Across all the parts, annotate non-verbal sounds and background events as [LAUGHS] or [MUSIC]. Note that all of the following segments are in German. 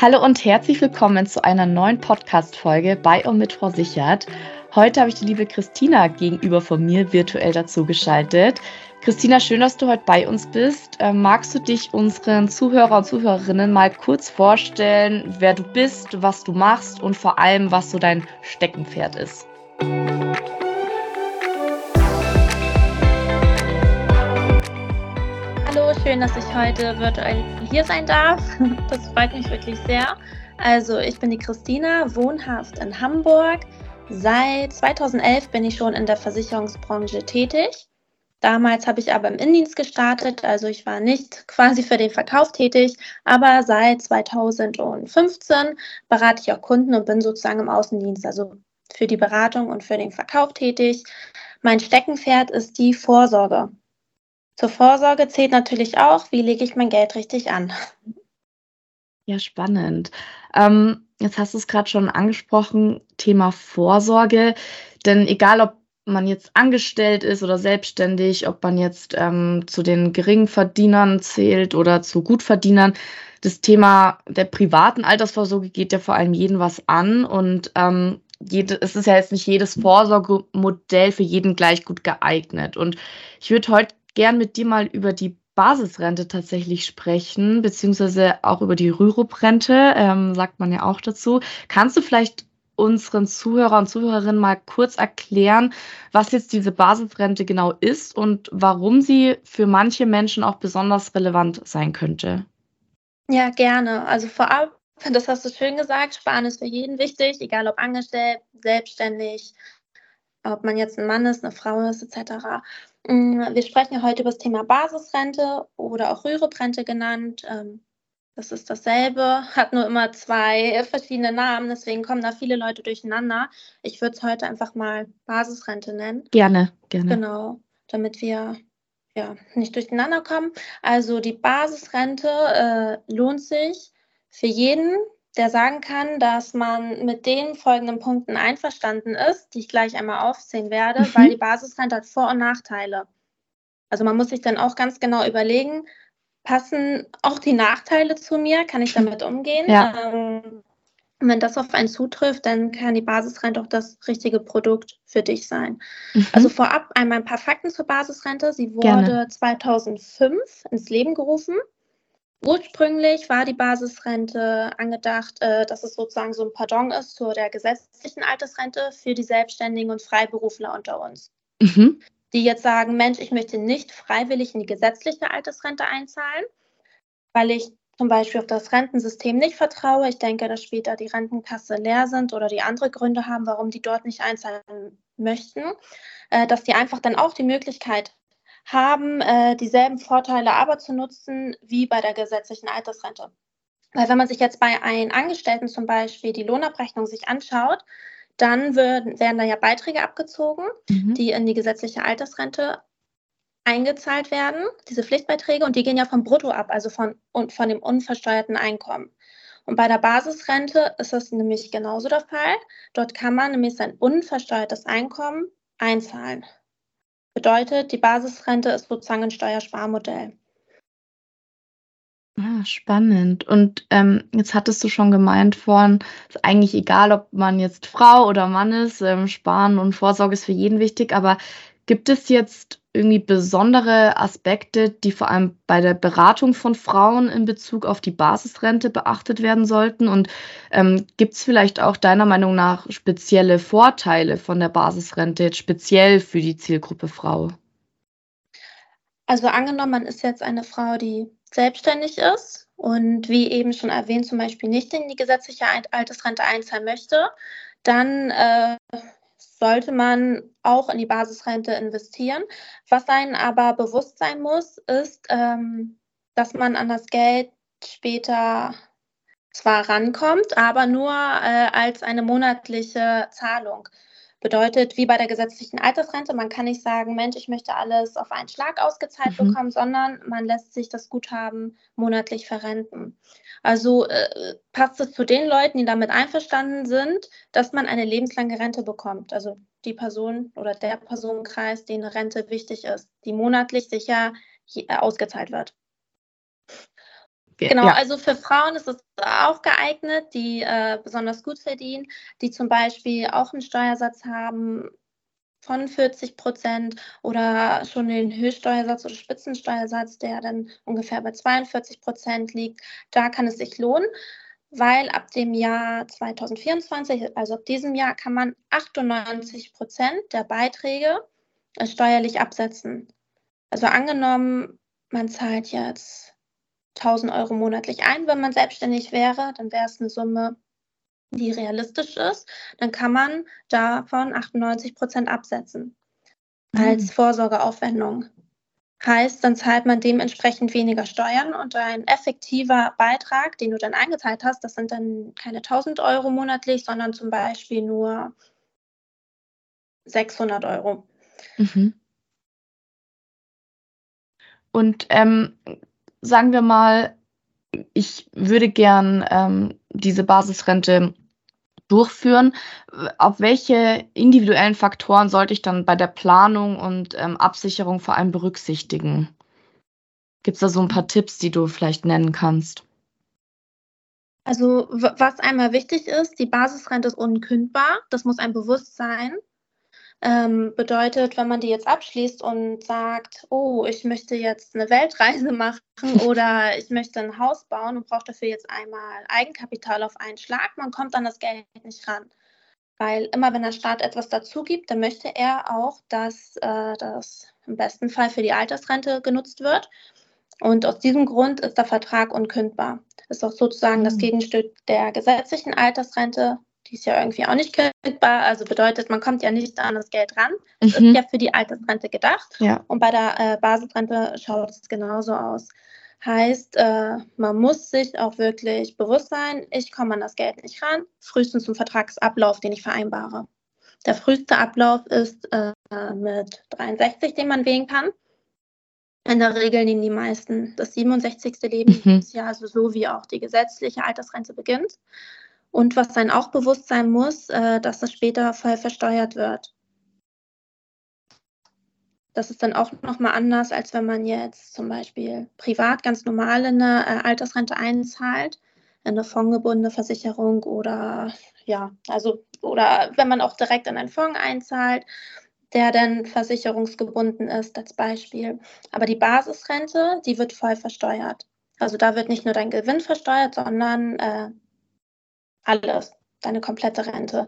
Hallo und herzlich willkommen zu einer neuen Podcast-Folge bei und mit Frau Sichert. Heute habe ich die liebe Christina gegenüber von mir virtuell dazu geschaltet. Christina, schön, dass du heute bei uns bist. Ähm, magst du dich unseren Zuhörer und Zuhörerinnen mal kurz vorstellen, wer du bist, was du machst und vor allem, was so dein Steckenpferd ist? Schön, dass ich heute virtuell hier sein darf. [LAUGHS] Das freut mich wirklich sehr. Also, ich bin die Christina, wohnhaft in Hamburg. Seit 2011 bin ich schon in der Versicherungsbranche tätig. Damals habe ich aber im Innendienst gestartet, also ich war nicht [LAUGHS] quasi für den Verkauf tätig, aber seit 2015 berate ich auch Kunden und bin sozusagen im Außendienst, also für die Beratung und für den Verkauf tätig. Mein Steckenpferd ist die Vorsorge. Zur Vorsorge zählt natürlich auch, wie lege ich mein Geld richtig an. Ja, spannend. Ähm, jetzt hast du es gerade schon angesprochen, Thema Vorsorge. Denn egal, ob man jetzt angestellt ist oder selbstständig, ob man jetzt ähm, zu den Geringverdienern zählt oder zu Gutverdienern, das Thema der privaten Altersvorsorge geht ja vor allem jeden was an und ähm, jede, es ist ja jetzt nicht jedes Vorsorgemodell für jeden gleich gut geeignet. Und ich würde heute gern mit dir mal über die Basisrente tatsächlich sprechen, beziehungsweise auch über die Rürup-Rente, ähm, sagt man ja auch dazu. Kannst du vielleicht unseren Zuhörer und Zuhörerinnen mal kurz erklären, was jetzt diese Basisrente genau ist und warum sie für manche Menschen auch besonders relevant sein könnte? Ja, gerne. Also vorab, das hast du schön gesagt, Sparen ist für jeden wichtig, egal ob angestellt, selbstständig, ob man jetzt ein Mann ist, eine Frau ist, etc. Mm, wir sprechen ja heute über das Thema Basisrente oder auch Rürup-Rente genannt. Ähm, das ist dasselbe, hat nur immer zwei verschiedene Namen, deswegen kommen da viele Leute durcheinander. Ich würde es heute einfach mal Basisrente nennen. Gerne, gerne. Genau, damit wir ja, nicht durcheinander kommen. Also die Basisrente äh, lohnt sich für jeden, der sagen kann, dass man mit den folgenden Punkten einverstanden ist, die ich gleich einmal aufzählen werde, mhm. weil die Basisrente hat Vor- und Nachteile. Also man muss sich dann auch ganz genau überlegen, passen auch die Nachteile zu mir? Kann ich damit umgehen? Ja. Ähm, wenn das auf einen zutrifft, dann kann die Basisrente auch das richtige Produkt für dich sein. Mhm. Also vorab einmal ein paar Fakten zur Basisrente. Sie wurde Gerne. 2005 ins Leben gerufen Ursprünglich war die Basisrente angedacht, äh, dass es sozusagen so ein Pardon ist zu der gesetzlichen Altersrente für die Selbstständigen und Freiberufler unter uns. Mhm. Die jetzt sagen, Mensch, ich möchte nicht freiwillig in die gesetzliche Altersrente einzahlen, weil ich zum Beispiel auf das Rentensystem nicht vertraue. Ich denke, dass später die Rentenkasse leer sind oder die andere Gründe haben, warum die dort nicht einzahlen möchten, äh, dass die einfach dann auch die Möglichkeit haben äh, dieselben Vorteile aber zu nutzen wie bei der gesetzlichen Altersrente. Weil wenn man sich jetzt bei einem Angestellten zum Beispiel die Lohnabrechnung sich anschaut, dann werden, werden da ja Beiträge abgezogen, mhm. die in die gesetzliche Altersrente eingezahlt werden, diese Pflichtbeiträge, und die gehen ja vom Brutto ab, also von, von dem unversteuerten Einkommen. Und bei der Basisrente ist das nämlich genauso der Fall. Dort kann man nämlich sein unversteuertes Einkommen einzahlen. Bedeutet, die Basisrente ist sozusagen ein Steuersparmodell. Ah, spannend. Und ähm, jetzt hattest du schon gemeint vorhin, ist eigentlich egal, ob man jetzt Frau oder Mann ist, ähm, Sparen und Vorsorge ist für jeden wichtig, aber gibt es jetzt irgendwie besondere Aspekte, die vor allem bei der Beratung von Frauen in Bezug auf die Basisrente beachtet werden sollten? Und ähm, gibt es vielleicht auch deiner Meinung nach spezielle Vorteile von der Basisrente, jetzt speziell für die Zielgruppe Frau? Also angenommen, man ist jetzt eine Frau, die selbstständig ist und wie eben schon erwähnt, zum Beispiel nicht in die gesetzliche Altersrente einzahlen möchte, dann äh, sollte man auch in die Basisrente investieren. Was einem aber bewusst sein muss, ist, ähm, dass man an das Geld später zwar rankommt, aber nur äh, als eine monatliche Zahlung. Bedeutet, wie bei der gesetzlichen Altersrente, man kann nicht sagen, Mensch, ich möchte alles auf einen Schlag ausgezahlt mhm. bekommen, sondern man lässt sich das Guthaben monatlich verrenten. Also äh, passt es zu den Leuten, die damit einverstanden sind, dass man eine lebenslange Rente bekommt. Also die Person oder der Personenkreis, denen Rente wichtig ist, die monatlich sicher äh, ausgezahlt wird. Genau, ja. also für Frauen ist es auch geeignet, die äh, besonders gut verdienen, die zum Beispiel auch einen Steuersatz haben von 40 Prozent oder schon den Höchststeuersatz oder Spitzensteuersatz, der dann ungefähr bei 42 Prozent liegt. Da kann es sich lohnen, weil ab dem Jahr 2024, also ab diesem Jahr, kann man 98 Prozent der Beiträge äh, steuerlich absetzen. Also angenommen, man zahlt jetzt 1000 Euro monatlich ein, wenn man selbstständig wäre, dann wäre es eine Summe, die realistisch ist. Dann kann man davon 98 Prozent absetzen als mhm. Vorsorgeaufwendung. Heißt, dann zahlt man dementsprechend weniger Steuern und ein effektiver Beitrag, den du dann eingezahlt hast, das sind dann keine 1000 Euro monatlich, sondern zum Beispiel nur 600 Euro. Mhm. Und ähm, sagen wir mal, ich würde gern ähm, diese Basisrente durchführen. Auf welche individuellen Faktoren sollte ich dann bei der Planung und ähm, Absicherung vor allem berücksichtigen? Gibt es da so ein paar Tipps, die du vielleicht nennen kannst? Also was einmal wichtig ist, die Basisrente ist unkündbar. Das muss ein Bewusstsein. Ähm, bedeutet, wenn man die jetzt abschließt und sagt, oh, ich möchte jetzt eine Weltreise [LAUGHS] machen oder ich möchte ein Haus bauen und brauche dafür jetzt einmal Eigenkapital auf einen Schlag, man kommt an das Geld nicht ran. Weil immer wenn der Staat etwas dazu gibt, dann möchte er auch, dass äh, das im besten Fall für die Altersrente genutzt wird. Und aus diesem Grund ist der Vertrag unkündbar. Ist auch sozusagen mhm. das Gegenstück der gesetzlichen Altersrente, die ist ja irgendwie auch nicht kündbar. Also bedeutet, man kommt ja nicht an das Geld ran. Das mhm. ist ja für die Altersrente gedacht. Ja. Und bei der äh, Basisrente schaut es genauso aus. Heißt, äh, man muss sich auch wirklich bewusst sein, ich komme an das Geld nicht ran, frühestens zum Vertragsablauf, den ich vereinbare. Der früheste Ablauf ist äh, mit 63, den man wählen kann. In der Regel nehmen die meisten das 67. Lebensjahr, mhm. also so wie auch die gesetzliche Altersrente beginnt. Und was dann auch bewusst sein muss, äh, dass das später voll versteuert wird. Das ist dann auch nochmal anders, als wenn man jetzt zum Beispiel privat ganz normal eine äh, Altersrente einzahlt, eine fondgebundene Versicherung oder ja, also oder wenn man auch direkt in einen Fonds einzahlt, der dann versicherungsgebunden ist als Beispiel. Aber die Basisrente, die wird voll versteuert. Also da wird nicht nur dein Gewinn versteuert, sondern äh, alles, deine komplette Rente.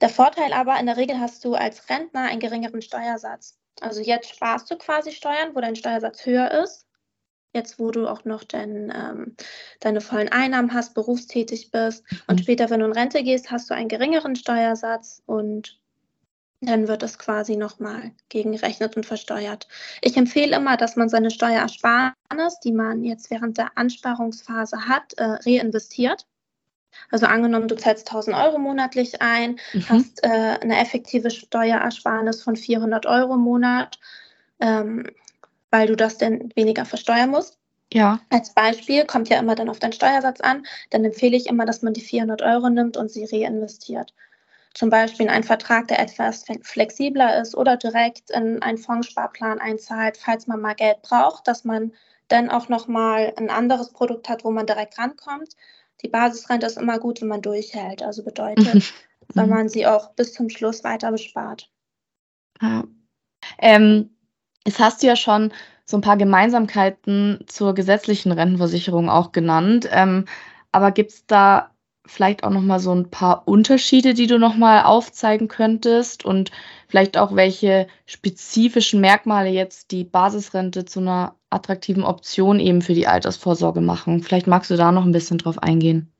Der Vorteil aber, in der Regel hast du als Rentner einen geringeren Steuersatz. Also jetzt sparst du quasi Steuern, wo dein Steuersatz höher ist. Jetzt, wo du auch noch dein, ähm, deine vollen Einnahmen hast, berufstätig bist. Und mhm. später, wenn du in Rente gehst, hast du einen geringeren Steuersatz und dann wird es quasi nochmal gegengerechnet und versteuert. Ich empfehle immer, dass man seine Steuersparnis, die man jetzt während der Ansparungsphase hat, äh, reinvestiert. Also angenommen, du zahlst 1000 Euro monatlich ein, mhm. hast äh, eine effektive Steuerersparnis von 400 Euro im Monat, ähm, weil du das dann weniger versteuern musst. Ja. Als Beispiel kommt ja immer dann auf deinen Steuersatz an. Dann empfehle ich immer, dass man die 400 Euro nimmt und sie reinvestiert. Zum Beispiel in einen Vertrag, der etwas flexibler ist oder direkt in einen Fondssparplan einzahlt, falls man mal Geld braucht, dass man dann auch nochmal ein anderes Produkt hat, wo man direkt rankommt die Basisrente ist immer gut, wenn man durchhält. Also bedeutet, [LAUGHS] mhm. wenn man sie auch bis zum Schluss weiter bespart. Ja. Ähm, jetzt hast du ja schon so ein paar Gemeinsamkeiten zur gesetzlichen Rentenversicherung auch genannt. Ähm, aber gibt es da vielleicht auch noch mal so ein paar Unterschiede, die du noch mal aufzeigen könntest und vielleicht auch welche spezifischen Merkmale jetzt die Basisrente zu einer attraktiven Option eben für die Altersvorsorge machen. Vielleicht magst du da noch ein bisschen drauf eingehen.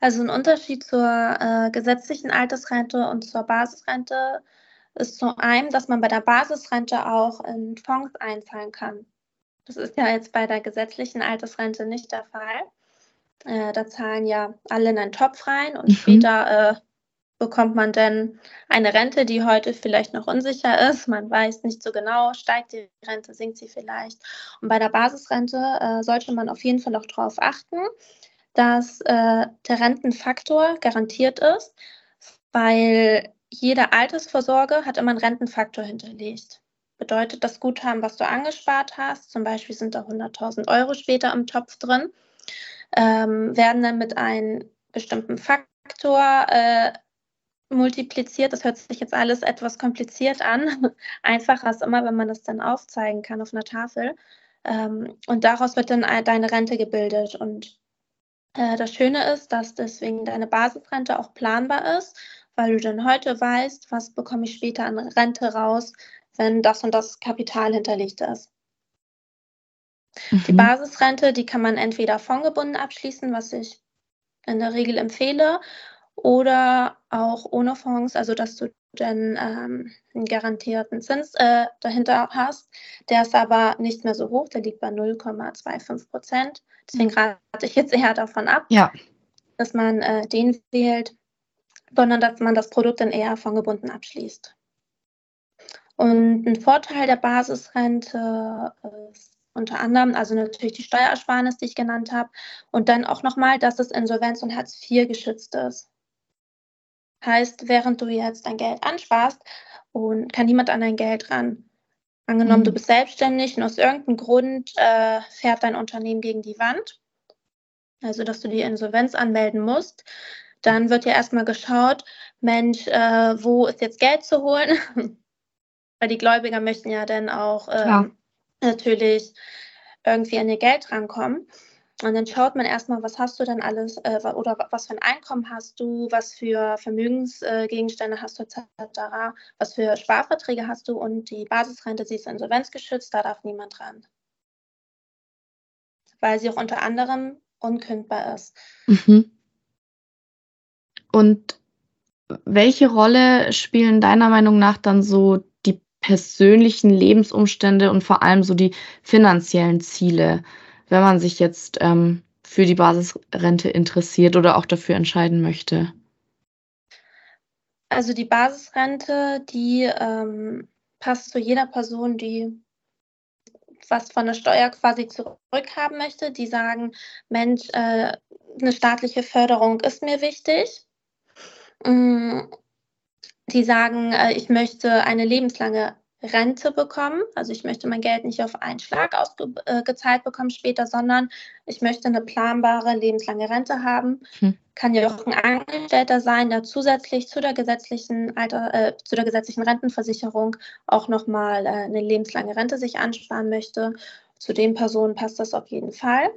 Also ein Unterschied zur äh, gesetzlichen Altersrente und zur Basisrente ist zum einen, dass man bei der Basisrente auch in Fonds einzahlen kann. Das ist ja jetzt bei der gesetzlichen Altersrente nicht der Fall. Äh, da zahlen ja alle in einen Topf rein und mhm. später äh, bekommt man dann eine Rente, die heute vielleicht noch unsicher ist. Man weiß nicht so genau, steigt die Rente, sinkt sie vielleicht. Und bei der Basisrente äh, sollte man auf jeden Fall auch darauf achten, dass äh, der Rentenfaktor garantiert ist, weil jede Altersvorsorge hat immer einen Rentenfaktor hinterlegt. Bedeutet, das Guthaben, was du angespart hast, zum Beispiel sind da 100.000 Euro später im Topf drin, ähm, werden dann mit einem bestimmten Faktor äh, multipliziert. Das hört sich jetzt alles etwas kompliziert an. [LAUGHS] Einfacher ist immer, wenn man das dann aufzeigen kann auf einer Tafel. Ähm, und daraus wird dann deine Rente gebildet. Und äh, das Schöne ist, dass deswegen deine Basisrente auch planbar ist, weil du dann heute weißt, was bekomme ich später an Rente raus, wenn das und das Kapital hinterlegt ist. Mhm. Die Basisrente, die kann man entweder fondgebunden abschließen, was ich in der Regel empfehle, oder auch ohne Fonds, also dass du dann ähm, einen garantierten Zins äh, dahinter hast. Der ist aber nicht mehr so hoch, der liegt bei 0,25 Prozent. Deswegen rate ich jetzt eher davon ab, ja. dass man äh, den wählt, sondern dass man das Produkt dann eher fondgebunden abschließt. Und ein Vorteil der Basisrente ist unter anderem, also natürlich die Steuerersparnis, die ich genannt habe, und dann auch nochmal, dass es Insolvenz und Hartz IV geschützt ist. Heißt, während du jetzt dein Geld ansparst und kann niemand an dein Geld ran. Angenommen, mhm. du bist selbstständig und aus irgendeinem Grund äh, fährt dein Unternehmen gegen die Wand, also dass du die Insolvenz anmelden musst, dann wird ja erstmal geschaut, Mensch, äh, wo ist jetzt Geld zu holen? [LAUGHS] Weil die Gläubiger möchten ja dann auch ähm, natürlich irgendwie an ihr Geld rankommen. Und dann schaut man erstmal, was hast du denn alles äh, oder was für ein Einkommen hast du, was für Vermögensgegenstände äh, hast du etc., was für Sparverträge hast du und die Basisrente, sie ist insolvenzgeschützt, da darf niemand ran. Weil sie auch unter anderem unkündbar ist. Mhm. Und welche Rolle spielen deiner Meinung nach dann so persönlichen Lebensumstände und vor allem so die finanziellen Ziele, wenn man sich jetzt ähm, für die Basisrente interessiert oder auch dafür entscheiden möchte? Also die Basisrente, die ähm, passt zu jeder Person, die was von der Steuer quasi zurückhaben möchte, die sagen, Mensch, äh, eine staatliche Förderung ist mir wichtig. Mm, die sagen, äh, ich möchte eine lebenslange Rente bekommen. Also ich möchte mein Geld nicht auf einen Schlag ausgezahlt äh, bekommen später, sondern ich möchte eine planbare lebenslange Rente haben. Hm. Kann ja auch ein Angestellter sein, der zusätzlich zu der gesetzlichen Alter, äh, zu der gesetzlichen Rentenversicherung auch nochmal äh, eine lebenslange Rente sich ansparen möchte. Zu den Personen passt das auf jeden Fall.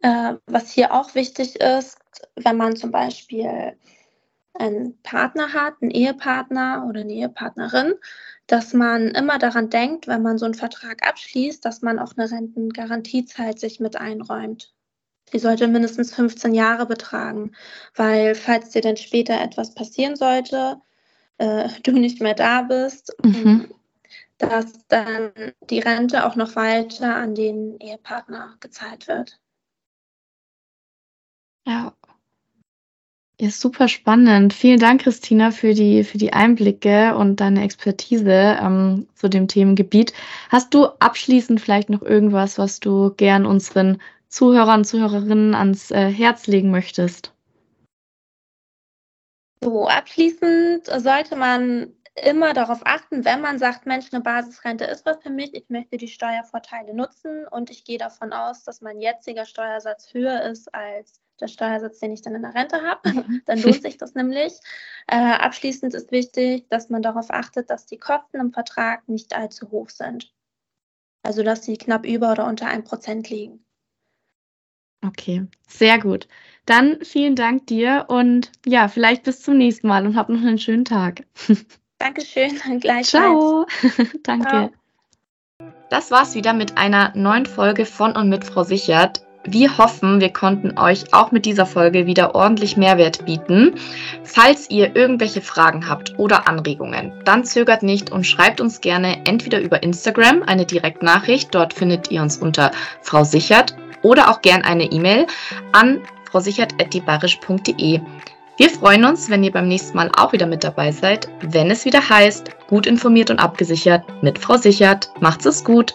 Äh, was hier auch wichtig ist, wenn man zum Beispiel einen Partner hat, einen Ehepartner oder eine Ehepartnerin, dass man immer daran denkt, wenn man so einen Vertrag abschließt, dass man auch eine Rentengarantiezeit sich mit einräumt. Die sollte mindestens 15 Jahre betragen, weil falls dir dann später etwas passieren sollte, äh, du nicht mehr da bist, mhm. dass dann die Rente auch noch weiter an den Ehepartner gezahlt wird. Ja, ja, super spannend. Vielen Dank, Christina, für die, für die Einblicke und deine Expertise ähm, zu dem Themengebiet. Hast du abschließend vielleicht noch irgendwas, was du gern unseren Zuhörern, Zuhörerinnen ans äh, Herz legen möchtest? So, abschließend sollte man immer darauf achten, wenn man sagt, Mensch, eine Basisrente ist was für mich, ich möchte die Steuervorteile nutzen und ich gehe davon aus, dass mein jetziger Steuersatz höher ist als der Steuersatz, den ich dann in der Rente habe. Mhm. [LAUGHS] dann lohnt sich das nämlich. Äh, abschließend ist wichtig, dass man darauf achtet, dass die Kosten im Vertrag nicht allzu hoch sind. Also dass sie knapp über oder unter 1% liegen. Okay, sehr gut. Dann vielen Dank dir und ja, vielleicht bis zum nächsten Mal und hab noch einen schönen Tag. [LAUGHS] Dankeschön, [LAUGHS] gleichfalls. Ciao. Danke. Ciao. Das war's wieder mit einer neuen Folge von und mit Frau Sichert. Wir hoffen, wir konnten euch auch mit dieser Folge wieder ordentlich Mehrwert bieten. Falls ihr irgendwelche Fragen habt oder Anregungen, dann zögert nicht und schreibt uns gerne entweder über Instagram eine Direktnachricht, dort findet ihr uns unter Frau Sichert, oder auch gern eine E-Mail an frausichert.debarisch.de. Wir freuen uns, wenn ihr beim nächsten Mal auch wieder mit dabei seid, wenn es wieder heißt, gut informiert und abgesichert mit Frau Sichert. Macht's es gut!